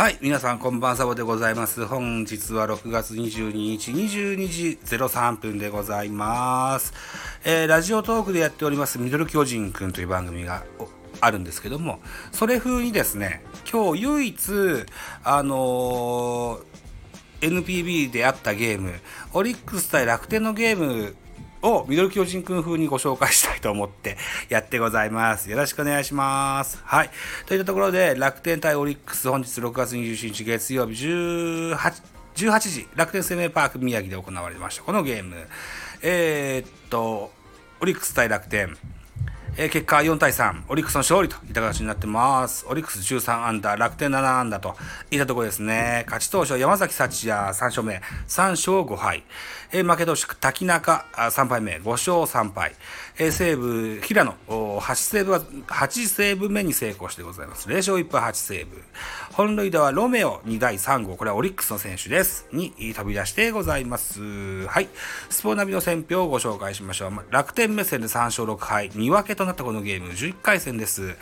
はい、皆さんこんばんさぼでございます。本日は6月22日22時03分でございます。えーラジオトークでやっておりますミドル巨人くんという番組があるんですけども、それ風にですね、今日唯一、あのー NPB であったゲーム、オリックス対楽天のゲームをミドル巨人くん風にご紹介したいと思って やってございます。よろしくお願いします。はい。といったところで、楽天対オリックス本日6月27日月曜日18 18時、楽天生命パーク宮城で行われました。このゲーム。えーっと、オリックス対楽天。えー結果4対3、オリックスの勝利といった形になってます。オリックス13アンダー、楽天7アンダーといったところですね。勝ち投手山崎幸也3勝目、3勝5敗。えー負け投手、滝中あ3敗目、5勝3敗。えー西武、平野、8セーブは、8セーブ目に成功してございます。0勝1敗8セーブ。本塁打はロメオ2第3号、これはオリックスの選手です。に飛び出してございます。はい。スポナビの選評をご紹介しましょう。楽天目線で3勝6敗、2分けとなったこのゲーム、11回戦です。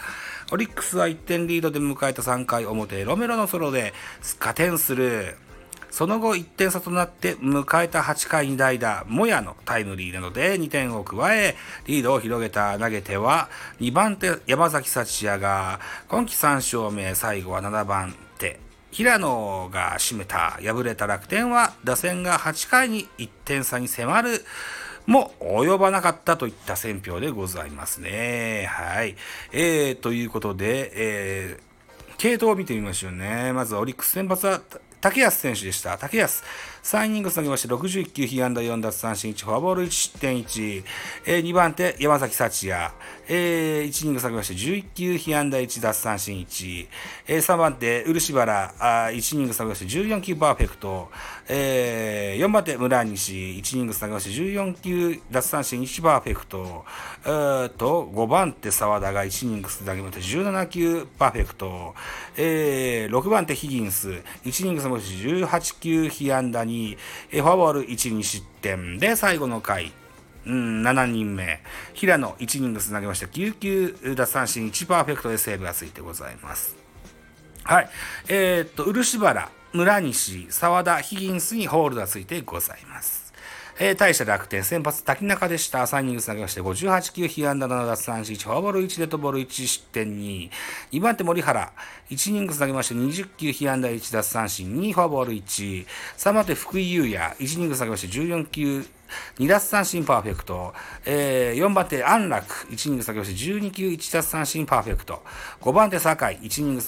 オリックスは1点リードで迎えた3回表、ロメロのソロで加点する。その後1点差となって迎えた8回に代打、モヤのタイムリーなどで2点を加え、リードを広げた投げては、2番手山崎幸也が今季3勝目、最後は7番手。平野が締めた敗れた楽天は打線が8回に1点差に迫るも及ばなかったといった選票でございますね。はい。えー、ということで、えー、系統を見てみましょうね。まずはオリックス先発は竹安選手でした。竹安。3イニング投げまして61球、被安打4奪三振1、フォアボール1失点1。えー、2番手、山崎幸也。えー、1イニング投げまして11球、被安打1奪三振1。えー、3番手、漆原。あ1イニング投げまして14球パーフェクト。えー、4番手、村西。1イニング投げまして14球、奪三振1パーフェクト。えーと、5番手、澤田が1イニング投げまして17球パーフェクト。えー、6番手、ヒギンス。1イニング投げまして18球、被安打2。えーフォアボール1、2失点。で、最後の回。うん、7人目。平野1イニング投げました9球奪三振1パーフェクトでセーブがついてございます。はい。えーっと、漆原、村西、沢田、ヒギンスにホールがついてございます。えー、大社楽天、先発、滝中でした。3イニング投げまして、58球、被安打7奪三振1、フォアボール1、デッドボール1、失点2。2番手、森原、1イニング投げまして、20球、被安打1、奪三振2、フォアボール1。3番手、福井優也、1イニング投げまして、14球、2奪三振パーフェクト。えー、4番手、安楽。1イニング投げまして、12球、1奪三振パーフェクト。5番手、酒井。1イニング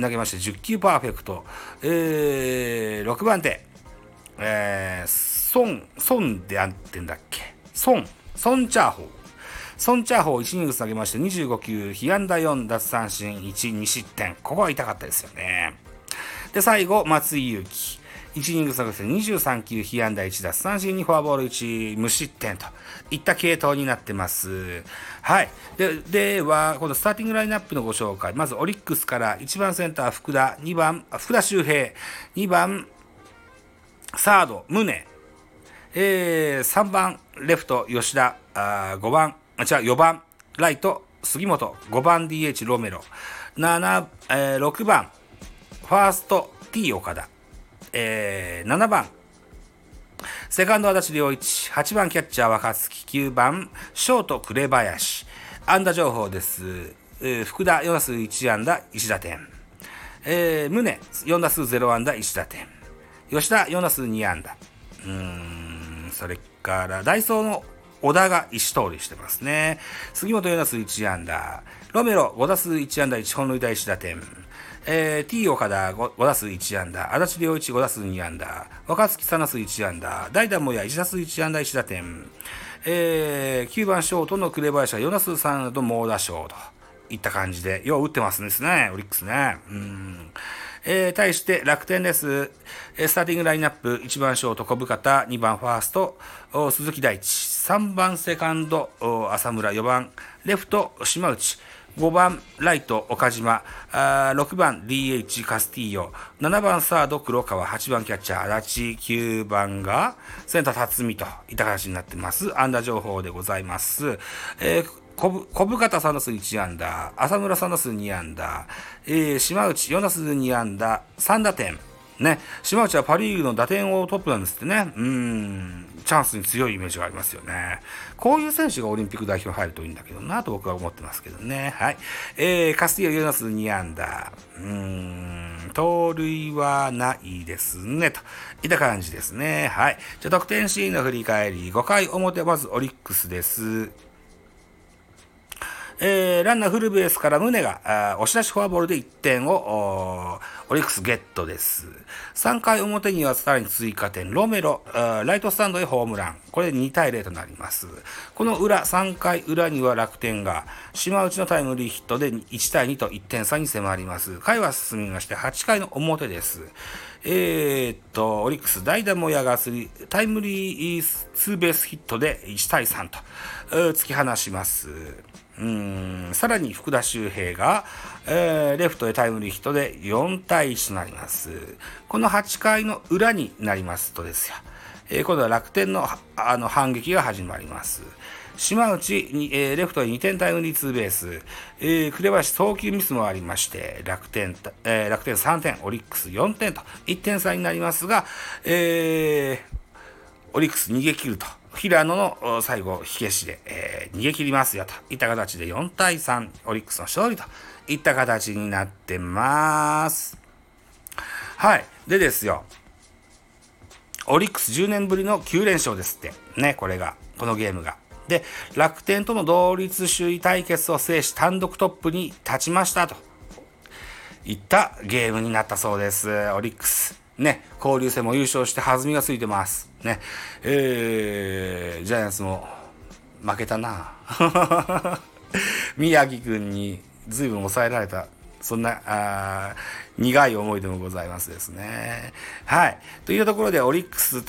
投げまして、10球パーフェクト。えー、6番手、えー、孫、孫であってんだっけ？孫、孫チャーホー。孫チャーホー1イニング投げまして、25球、被安打4奪三振1、2失点。ここは痛かったですよね。で、最後、松井裕樹。1イニング下げて23球、被安打1奪三振にフォアボール1、無失点といった系統になってます。はい。で、では、このスターティングラインナップのご紹介。まず、オリックスから1番センター、福田、2番、福田周平、2番、サード、宗、えー、3番、レフト、吉田、あ5番、あ、違う、4番、ライト、杉本、5番 DH、ロメロ、7、えー、6番、ファースト、T 岡田、えー、7番、セカンド足立良一、8番キャッチャー若月、9番ショート紅林。安打情報です。えー福田4打数1安打1打点。えー、宗4打数0安打1打点。吉田4打数2安打。うん、それからダイソーの小田が1通りしてますね。杉本4打数1安打。ロメロ5打数1安打1本塁打1打点。えー、T 岡田 5, 5打数1安打、足立良一5打数2安打、若月3打数1安打、代打もや1打数1安打1打点、えー、9番ショートの紅林は4打数3安打と猛打賞といった感じで、よう打ってますですね、オリックスね。うんえー、対して楽天です。スターティングラインナップ、1番ショート小深田、2番ファースト、鈴木大地、3番セカンド、浅村、4番レフト、島内、5番ライト岡島、あ6番 DH カスティーヨ、7番サード黒川、8番キャッチャー足立、9番がセンター辰巳といった形になってます。安打情報でございます。えー小深田サンダス1安打、浅村サンダス2安打、えー、島内ヨナス2安打、3打点。ね、島内はパ・リーグの打点王トップなんですってね。うん、チャンスに強いイメージがありますよね。こういう選手がオリンピック代表入るといいんだけどなと僕は思ってますけどね。はい。えー、カスティオ・ヨナス2安打。うーん、盗塁はないですね。といった感じですね。はい。じゃ得点シーンの振り返り。5回表、まずオリックスです。えー、ランナーフルベースから宗が押し出しフォアボールで1点をオリックスゲットです。3回表にはさらに追加点、ロメロ、ライトスタンドへホームラン。これで2対0となります。この裏、3回裏には楽天が島内のタイムリーヒットで1対2と1点差に迫ります。回は進みまして8回の表です。えー、っと、オリックス代打もやがすり、タイムリーツーベースヒットで1対3と突き放します。うんさらに福田周平が、えー、レフトへタイムリーヒットで4対1となります。この8回の裏になりますとですよ、えー、今度は楽天のあの反撃が始まります。島内に、えー、レフトへ2点タイムリーツーベース、えー、紅林送球ミスもありまして、楽天、えー、楽天3点、オリックス4点と1点差になりますが、えー、オリックス逃げ切ると。平野の最後、火消しで、えー、逃げ切りますよといった形で4対3、オリックスの勝利といった形になってます。はい。でですよ。オリックス10年ぶりの9連勝ですって。ね、これが。このゲームが。で、楽天との同率首位対決を制し単独トップに立ちましたといったゲームになったそうです。オリックス。ね、交流戦も優勝して弾みがついてます。ね、えー、ジャイアンツも負けたな。宮城君に随分抑えられた、そんな、あ苦い思い出もございますですね。はい。というところで、オリックス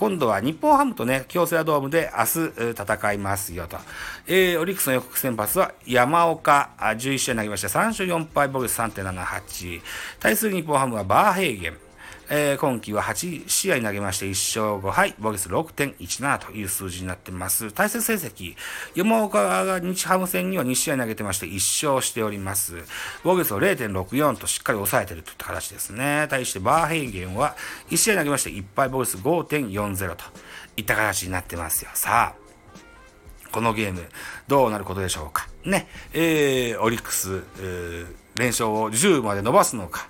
今度は日本ハムとね、京セラドームで明日戦いますよと。えー、オリックスの予告先発は山岡、11試合投げました3勝4敗、ボルス3.78。対する日本ハムはバーヘーゲン。えー、今季は8試合投げまして1勝5敗、防御率6.17という数字になってます。対戦成績、山岡が日ハム戦には2試合投げてまして1勝しております。防御率を0.64としっかり抑えてるといった形ですね。対してバーヘイゲンは1試合投げまして1敗、防御率5.40といった形になってますよ。さあ、このゲーム、どうなることでしょうか。ね、えー、オリックス、えー、連勝を10まで伸ばすのか、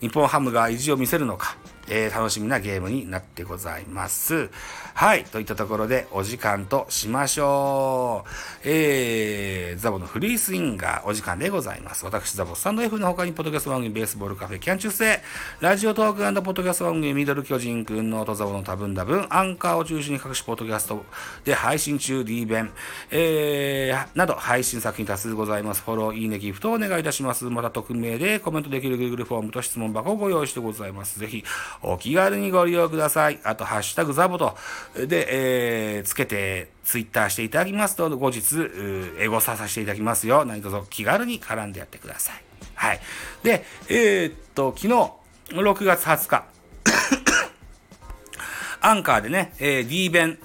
日本ハムが意地を見せるのか、えー、楽しみなゲームになってございます。はい。といったところでお時間としましょう。えー、ザボのフリースインガーお時間でございます。私、ザボスタンド F の他にポッドキャスト番組ベースボールカフェキャン中世、ラジオトークポッドキャスト番組ミドル巨人くんの音ザボの多分多分、アンカーを中心に各種ポッドキャストで配信中 D 弁、えー、など配信作品多数ございます。フォロー、いいね、ギフトをお願いいたします。また匿名でコメントできる Google フォームと質問箱をご用意してございます。ぜひ、お気軽にご利用ください。あと、ハッシュタグザボと、で、えー、つけて、ツイッターしていただきますと、後日、エゴサさせていただきますよ。何卒気軽に絡んでやってください。はい。で、えー、っと、昨日、6月20日、アンカーでね、えー、D 弁、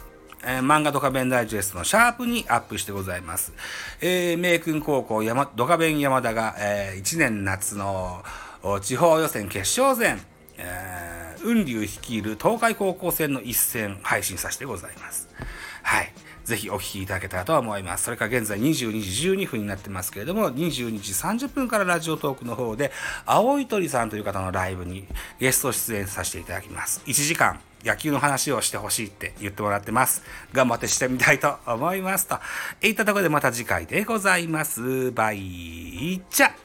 えー、漫画ドカベンダイジェストのシャープにアップしてございます。えー、名君高校山、ドカベン山田が、えー、1年夏の地方予選決勝戦、えー、雲龍率いる東海高校戦の一戦配信させてございます。はい。ぜひお聞きいただけたらと思います。それから現在22時12分になってますけれども、22時30分からラジオトークの方で、青い鳥さんという方のライブにゲスト出演させていただきます。1時間野球の話をしてほしいって言ってもらってます。頑張ってしてみたいと思います。といったところでまた次回でございます。バイチャ